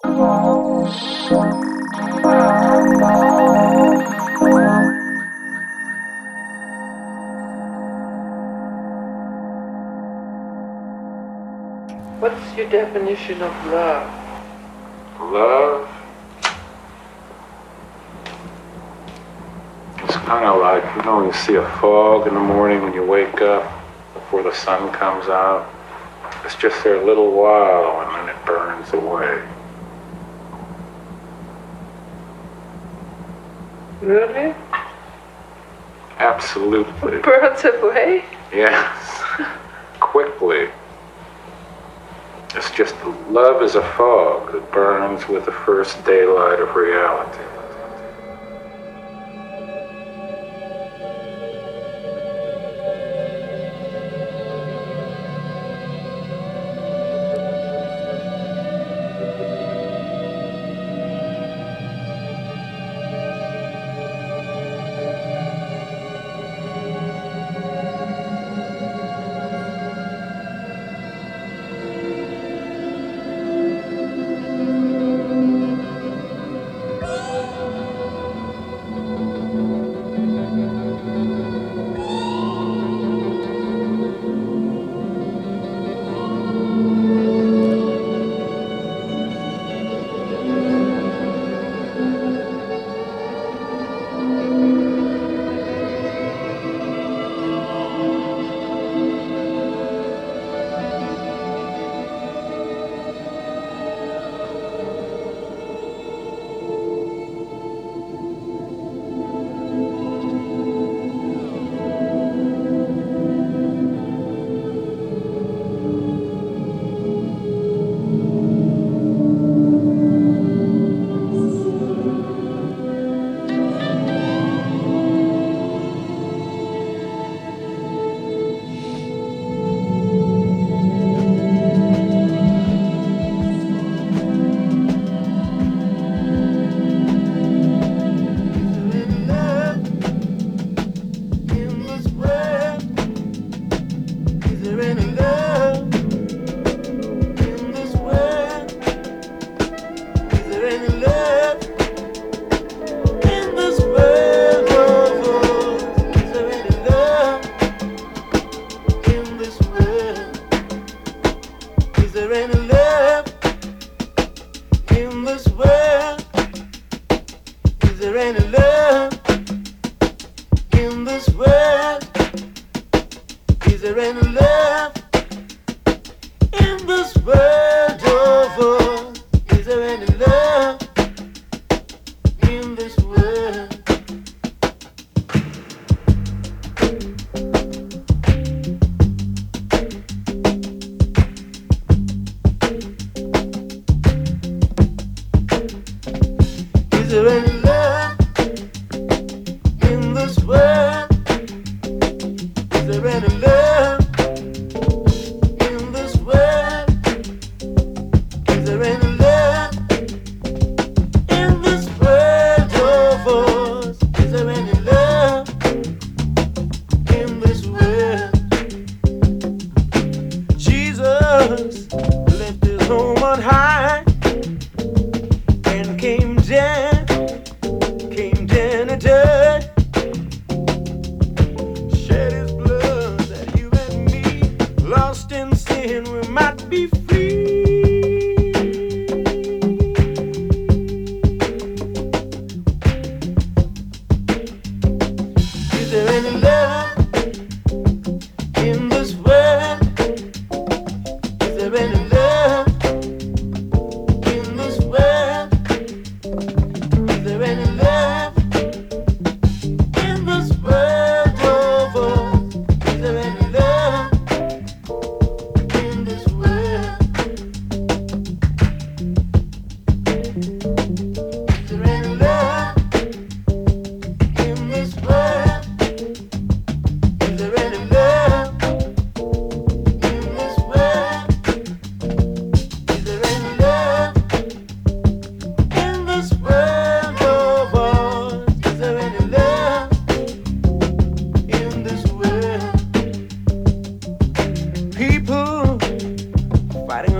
What's your definition of love? Love It's kind of like, you know, when you see a fog in the morning when you wake up before the sun comes out. It's just there a little while and then it burns away. Really? Absolutely. Away? Yes. Quickly. It's just love is a fog that burns with the first daylight of reality.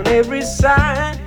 every sign.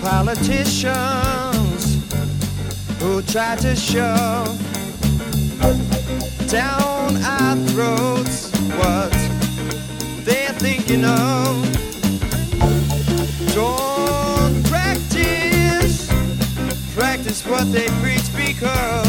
Politicians who try to shove down our throats what they're thinking of. Don't practice, practice what they preach because.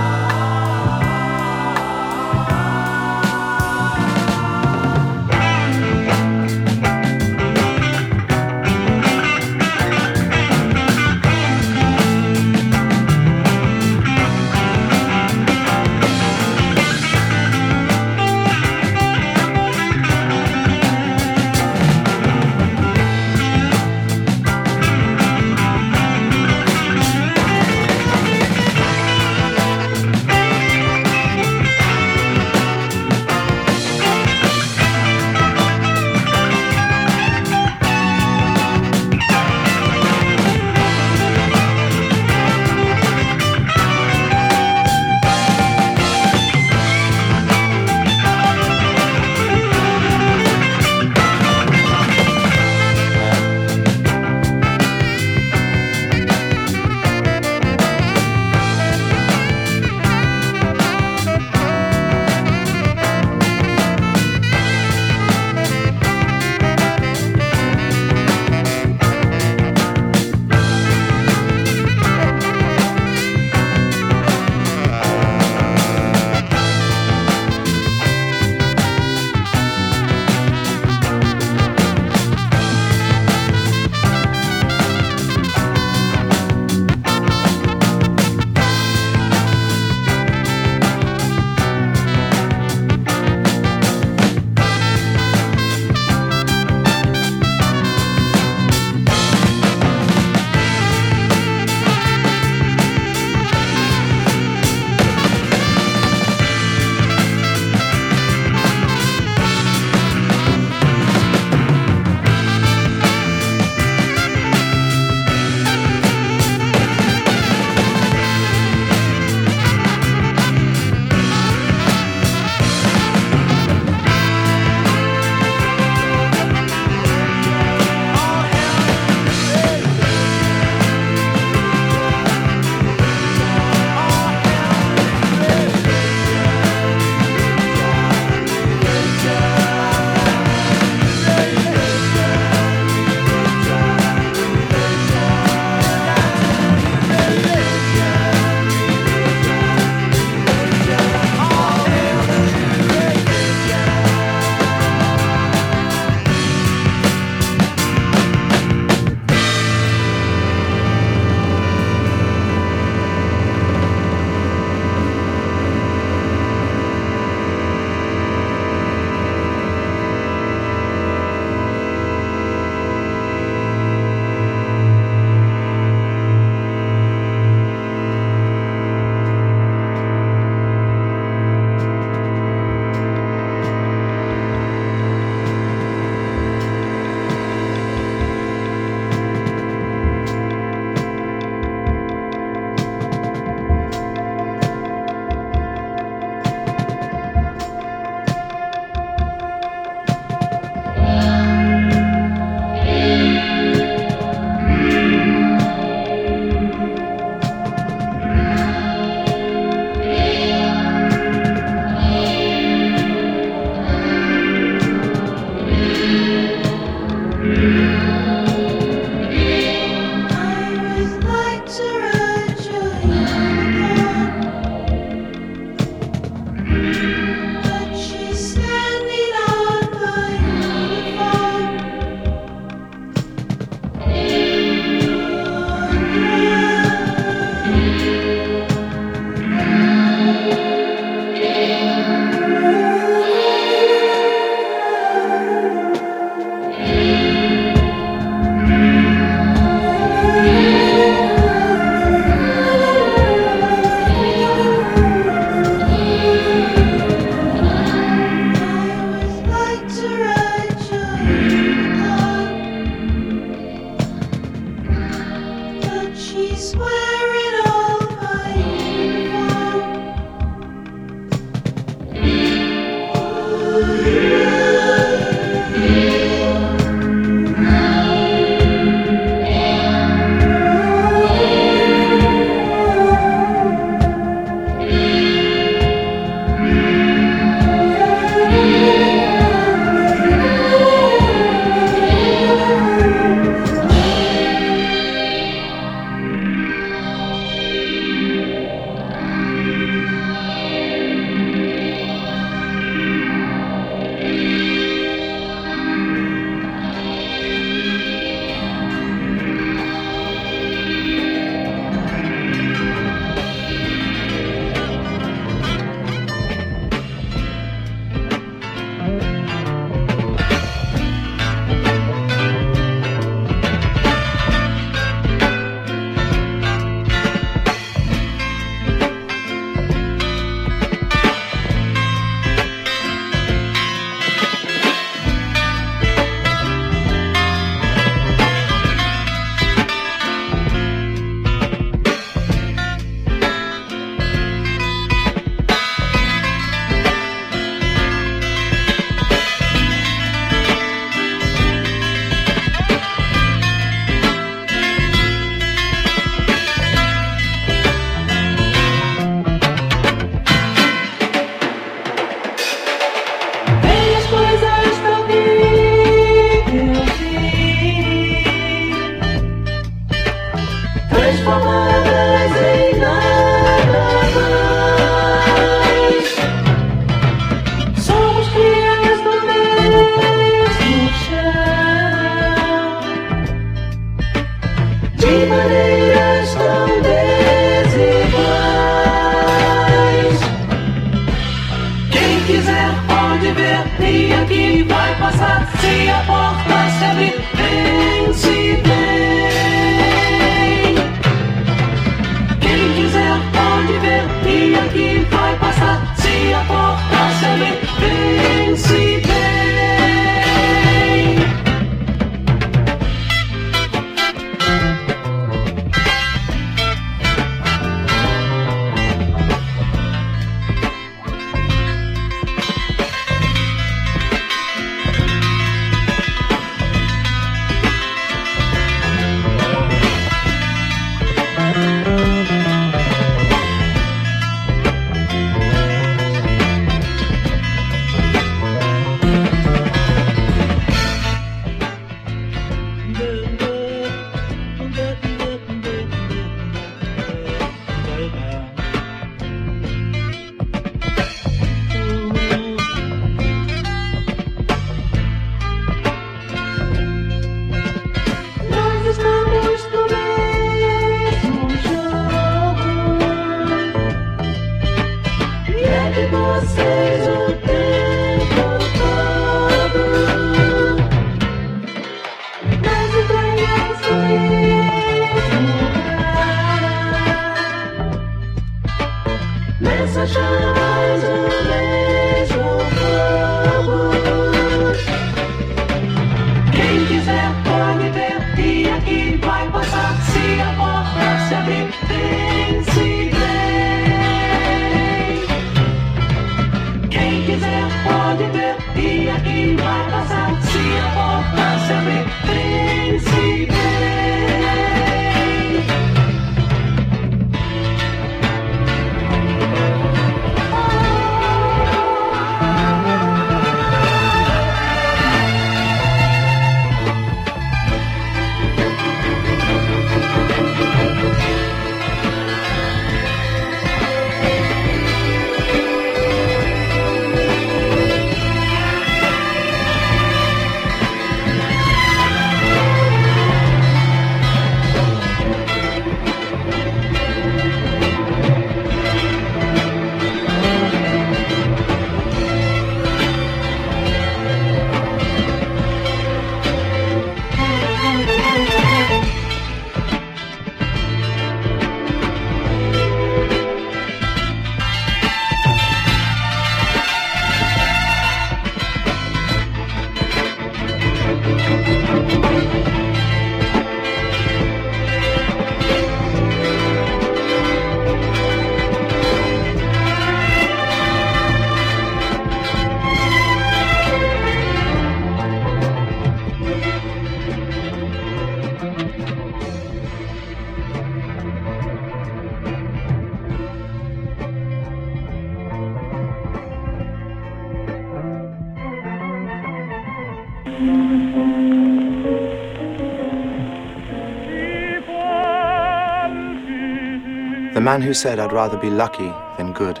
Man who said I'd rather be lucky than good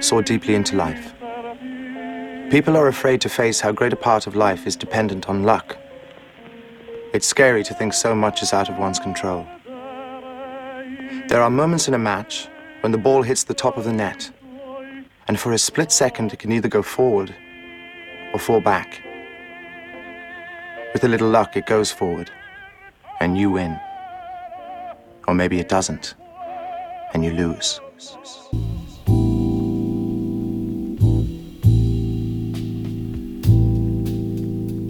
saw deeply into life. People are afraid to face how great a part of life is dependent on luck. It's scary to think so much is out of one's control. There are moments in a match when the ball hits the top of the net, and for a split second it can either go forward or fall back. With a little luck, it goes forward, and you win. Or maybe it doesn't, and you lose.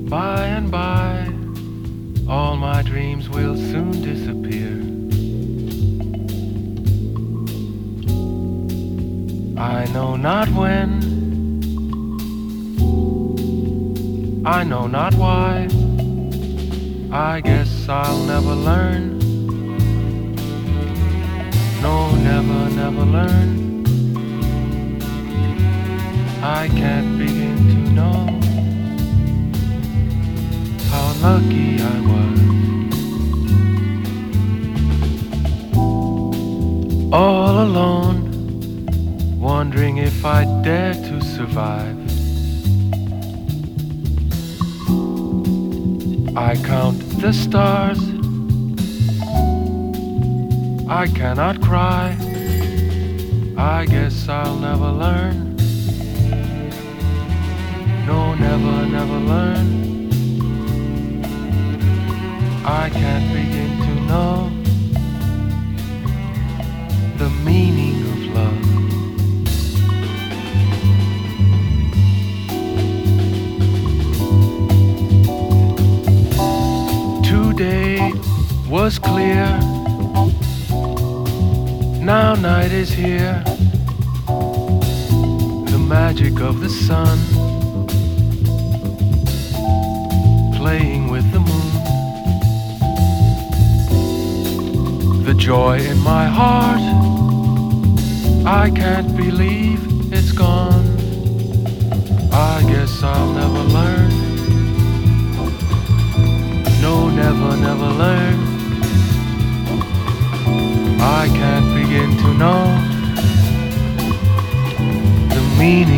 By and by, all my dreams will soon disappear. I know not when, I know not why. I guess I'll never learn. No, never, never learn. I can't begin to know how lucky I was. All alone, wondering if I'd dare to survive. I count the stars. I cannot cry. I guess I'll never learn. No, never, never learn. I can't begin to know the meaning of love. Today was clear. Now night is here. The magic of the sun playing with the moon. The joy in my heart, I can't believe it's gone. I guess I'll never learn. No, never, never learn. I can't begin to know the meaning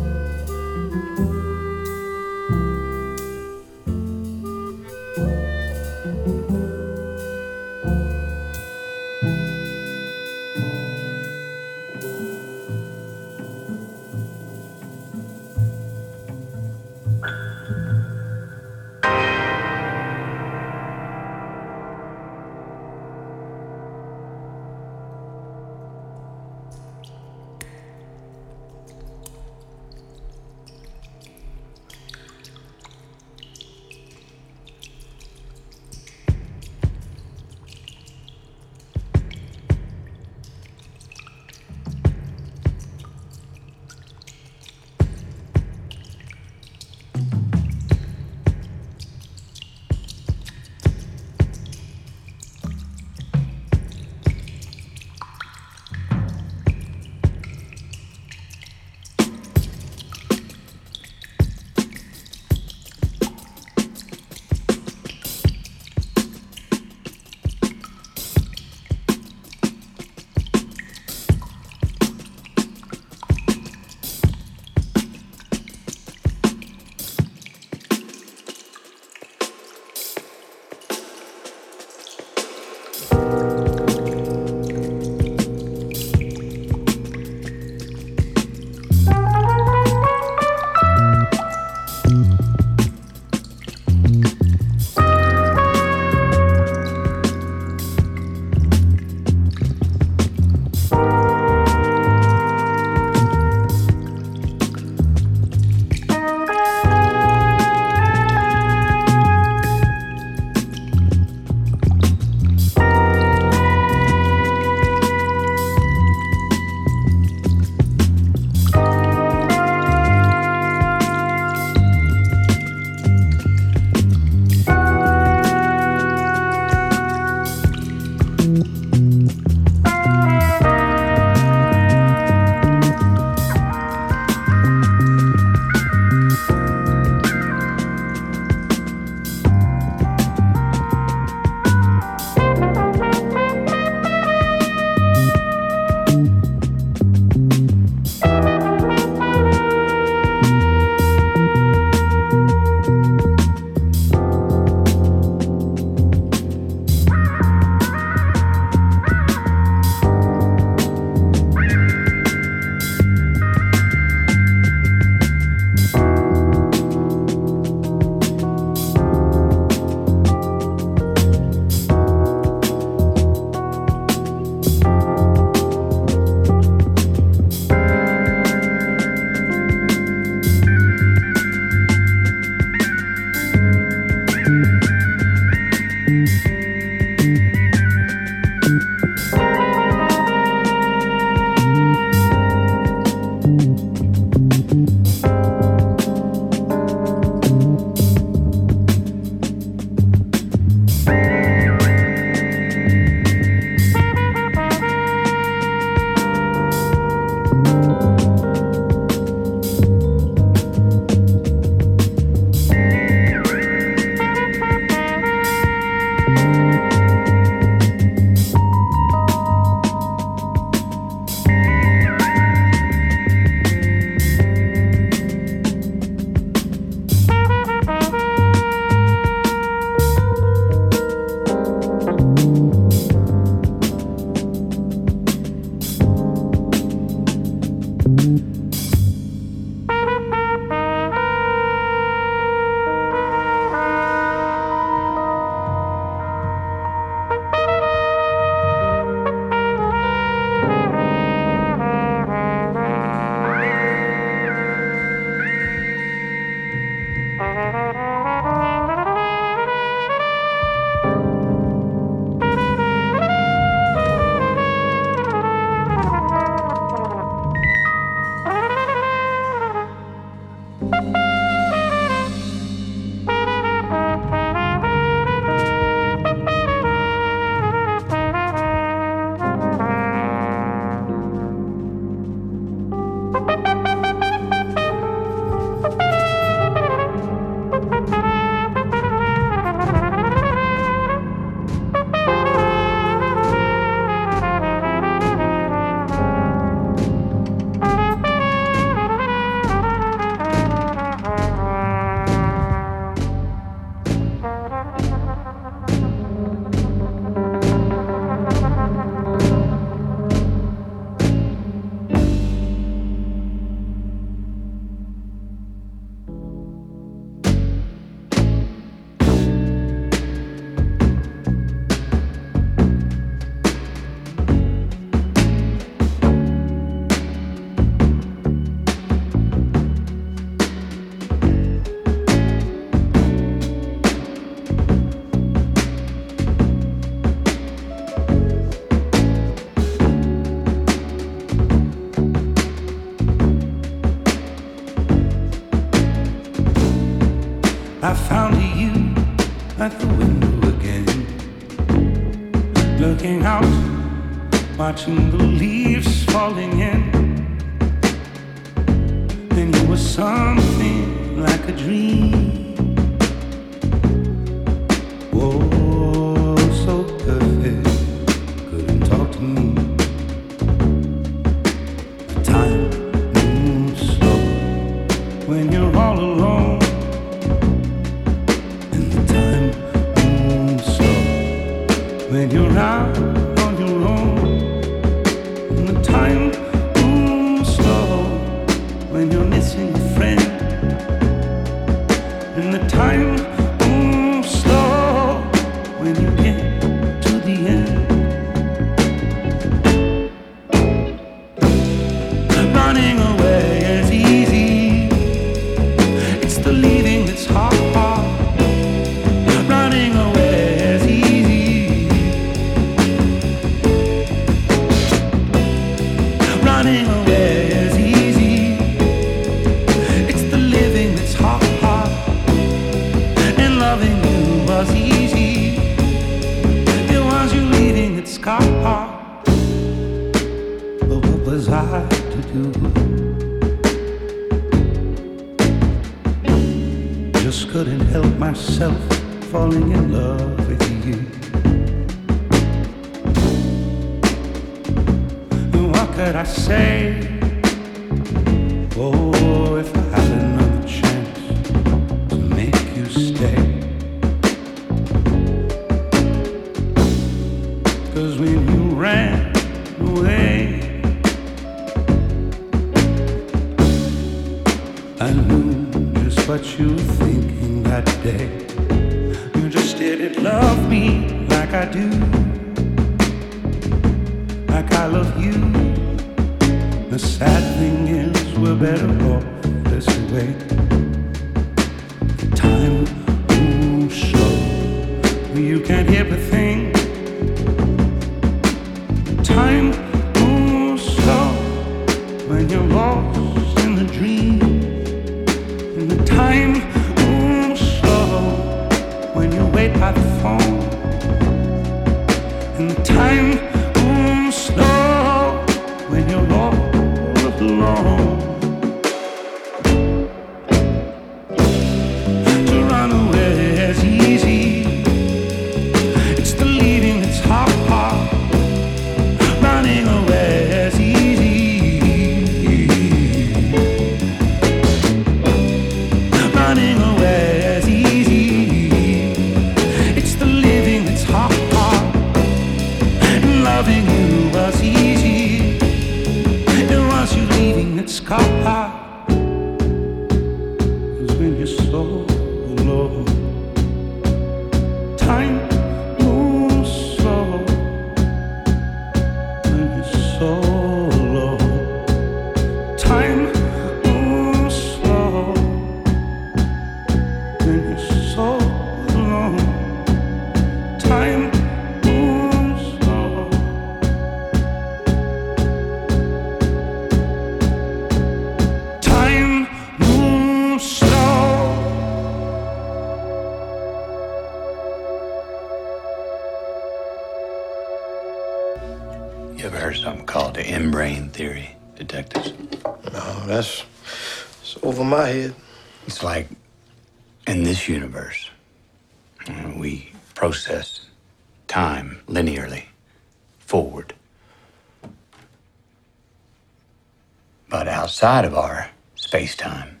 outside of our space time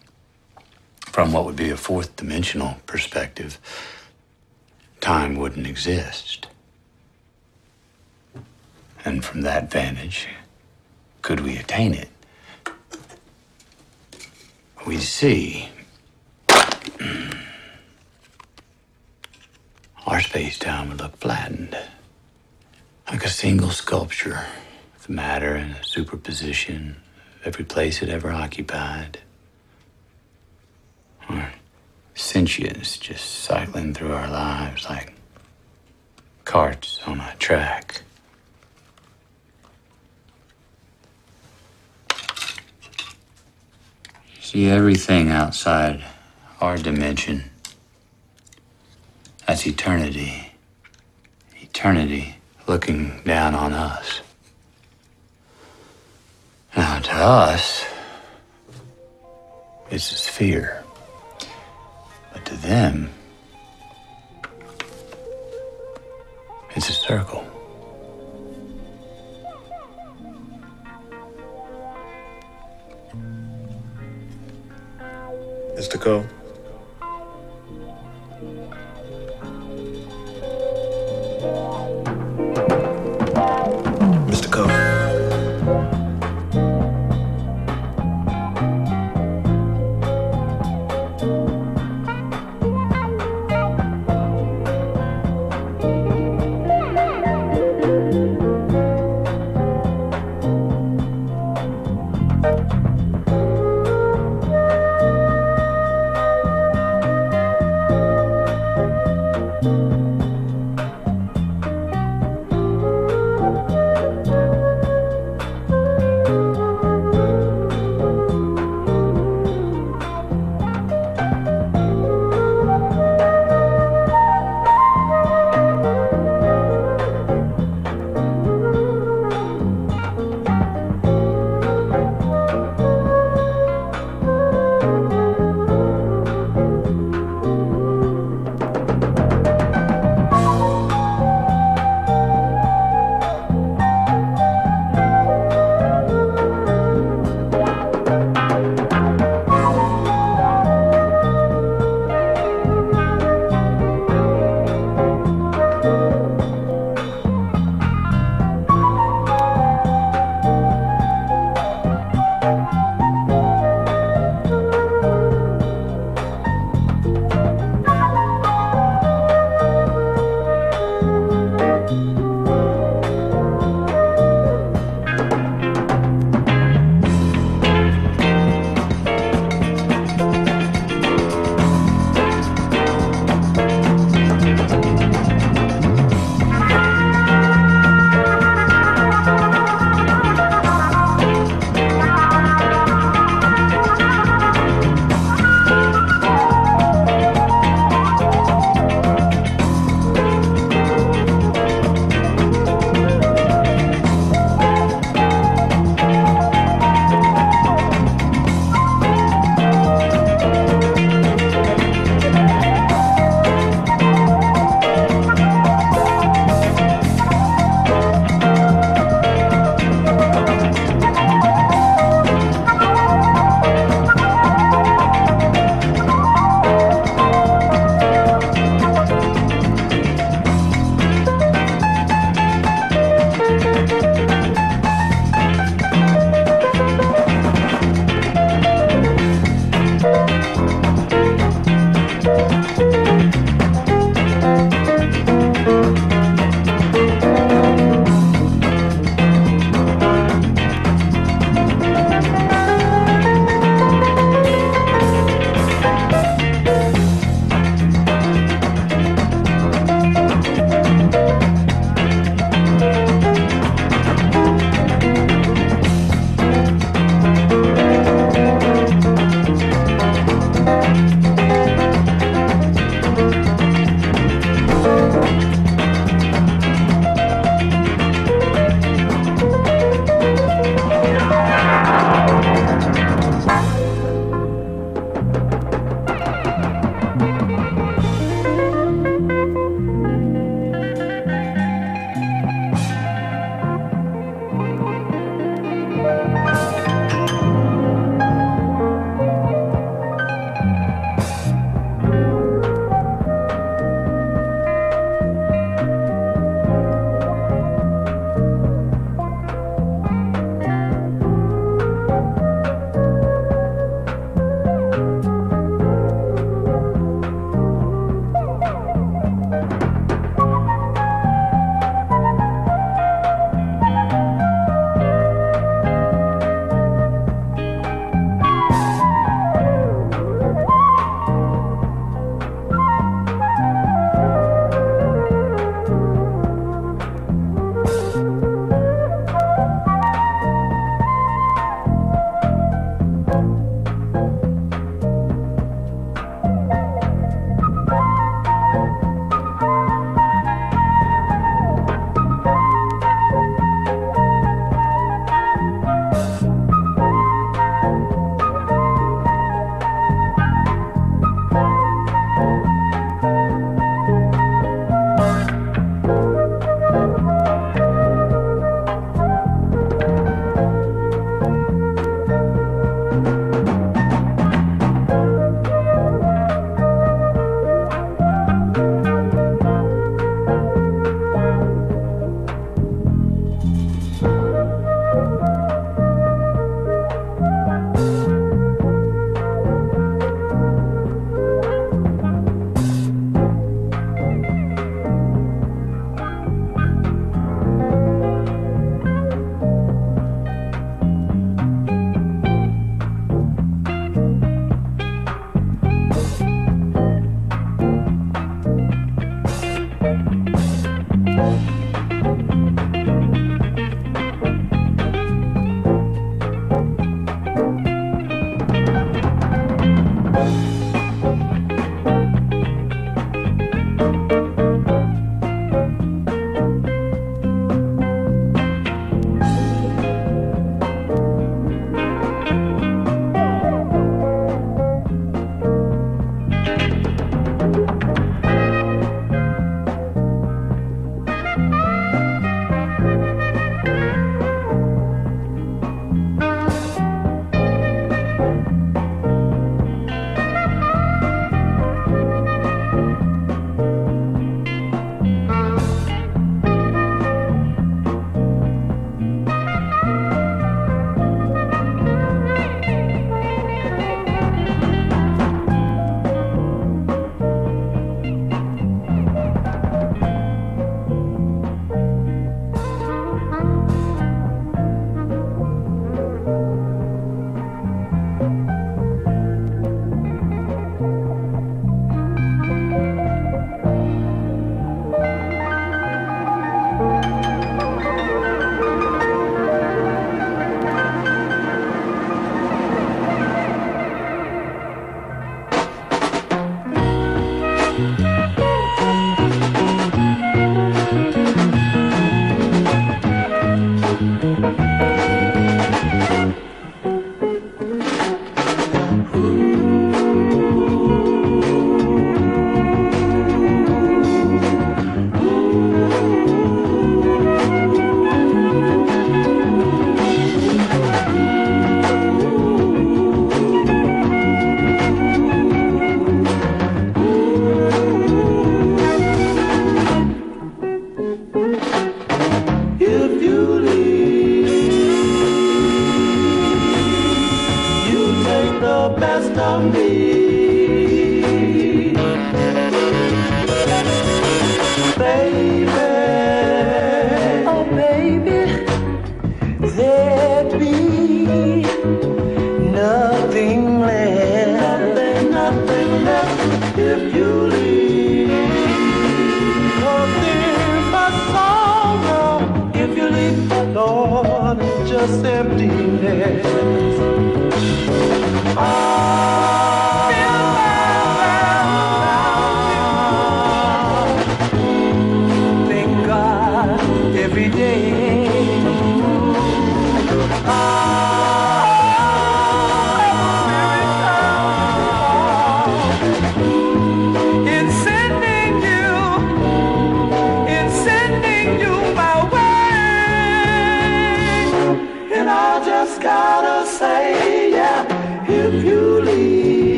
from what would be a fourth dimensional perspective, time wouldn't exist. And from that vantage, could we attain it? We see our space time would look flattened, like a single sculpture with matter in a superposition every place it ever occupied. Or sentience just cycling through our lives like carts on a track. See everything outside our dimension. That's eternity. Eternity looking down on us. Now, to us, it's a sphere. But to them, it's a circle. Mr. Cohle.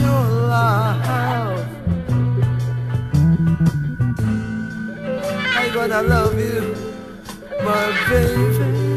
your life. I'm gonna love you, my baby.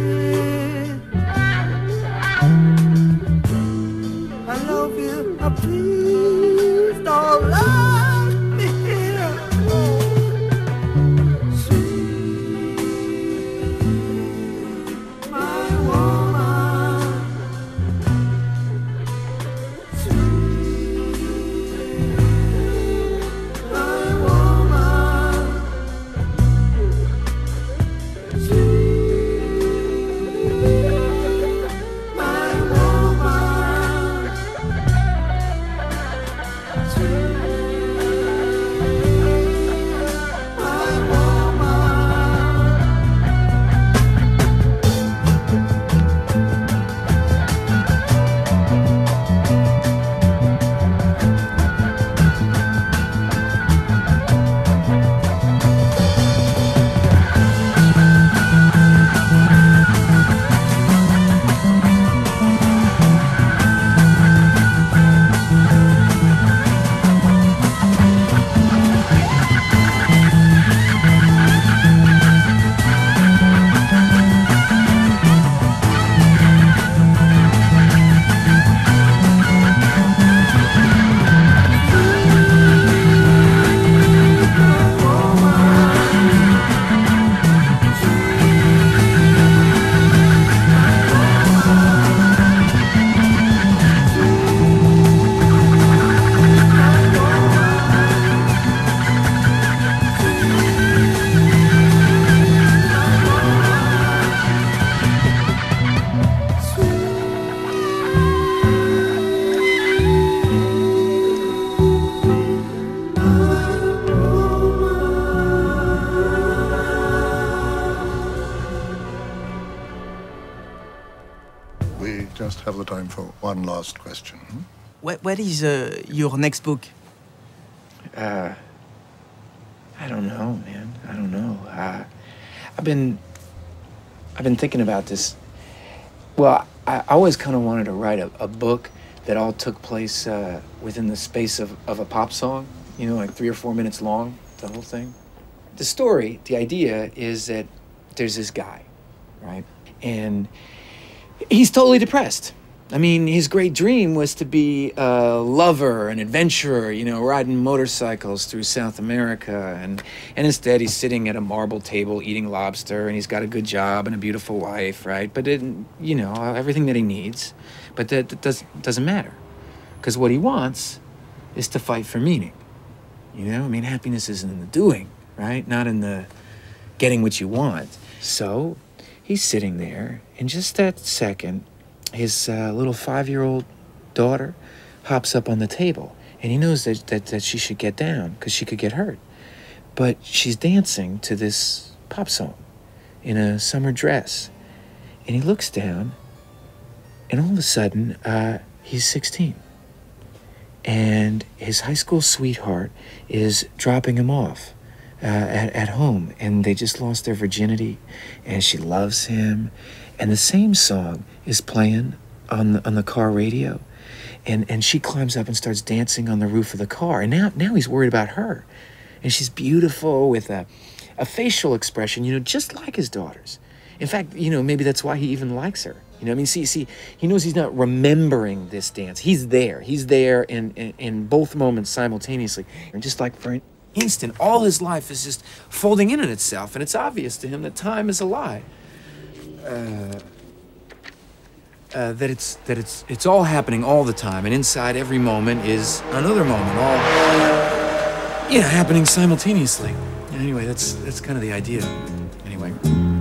What, what is uh, your next book? Uh, I don't know, man. I don't know. Uh, I've been, I've been thinking about this. Well, I always kind of wanted to write a, a book that all took place uh, within the space of, of a pop song. You know, like three or four minutes long, the whole thing. The story, the idea is that there's this guy, right, and he's totally depressed. I mean, his great dream was to be a lover, an adventurer, you know, riding motorcycles through South America. And, and instead, he's sitting at a marble table eating lobster, and he's got a good job and a beautiful wife, right? But, it, you know, everything that he needs. But that, that does, doesn't matter. Because what he wants is to fight for meaning. You know, I mean, happiness isn't in the doing, right? Not in the getting what you want. So he's sitting there, and just that second, his uh, little five year old daughter hops up on the table, and he knows that, that, that she should get down because she could get hurt. But she's dancing to this pop song in a summer dress. And he looks down, and all of a sudden, uh, he's 16 and his high school sweetheart is dropping him off uh, at, at home and they just lost their virginity and she loves him and the same song is playing on the, on the car radio and, and she climbs up and starts dancing on the roof of the car and now, now he's worried about her and she's beautiful with a, a facial expression you know just like his daughter's in fact you know maybe that's why he even likes her you know, I mean, see, see, he knows he's not remembering this dance. He's there. He's there in, in, in both moments simultaneously. And just like for an instant, all his life is just folding in on itself, and it's obvious to him that time is a lie. Uh, uh, that it's that it's it's all happening all the time, and inside every moment is another moment, all yeah, happening simultaneously. Anyway, that's that's kind of the idea. Anyway.